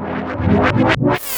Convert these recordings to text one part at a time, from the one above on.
What?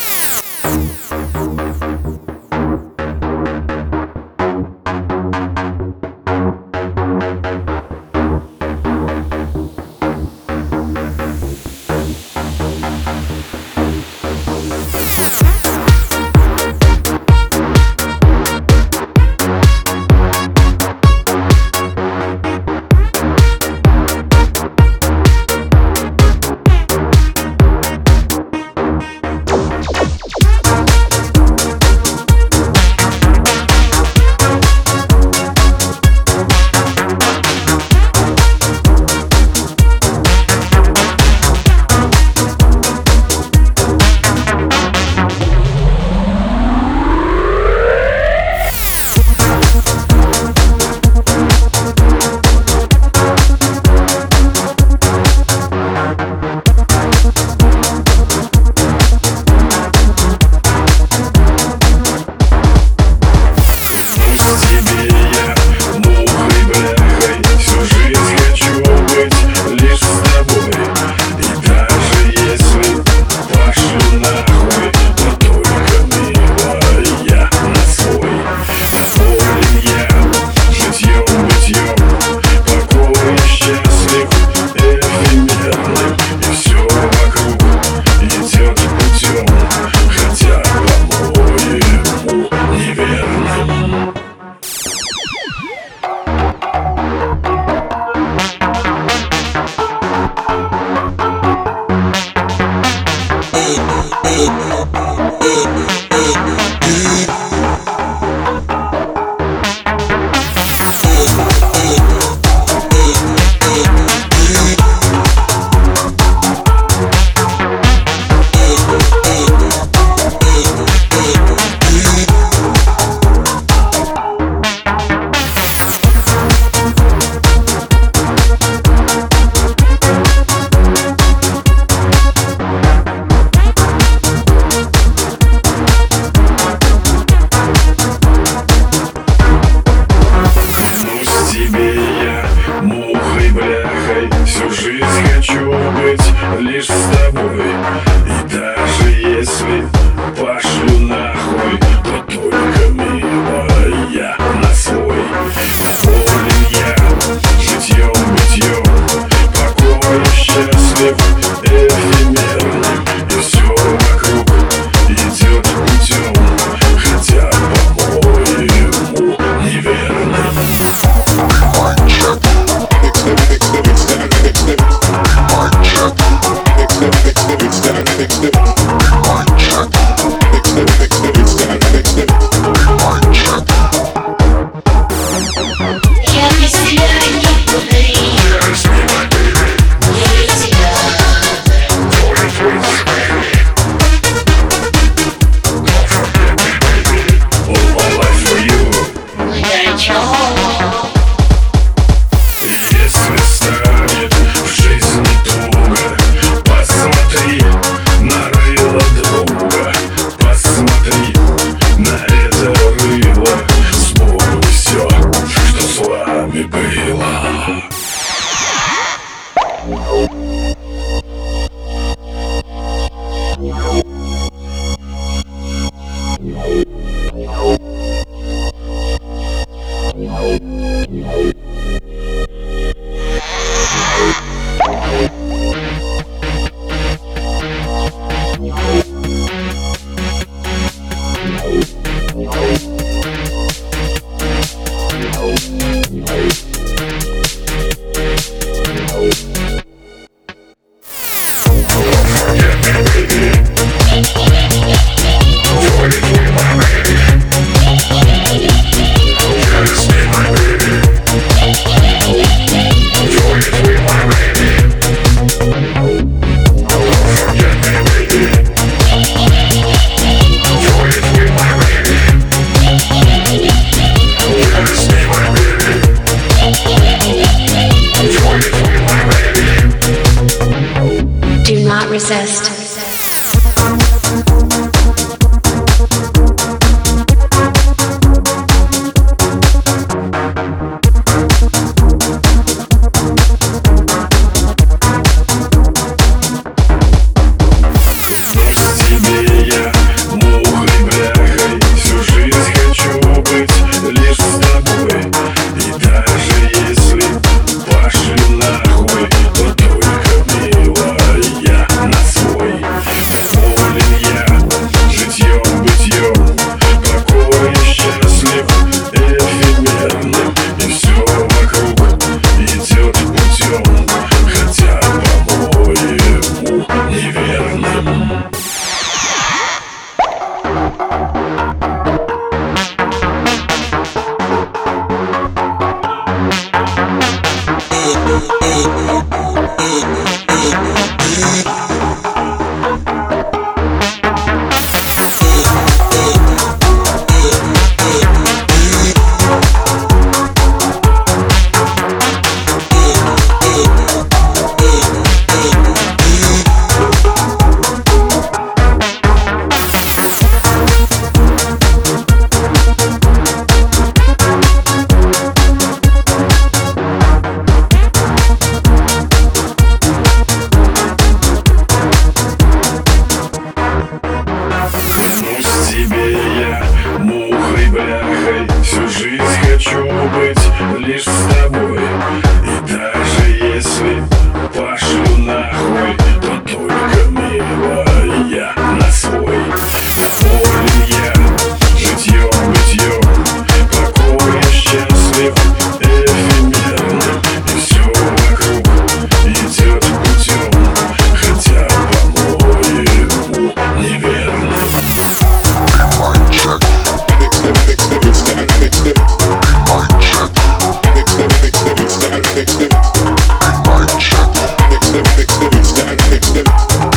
Get out.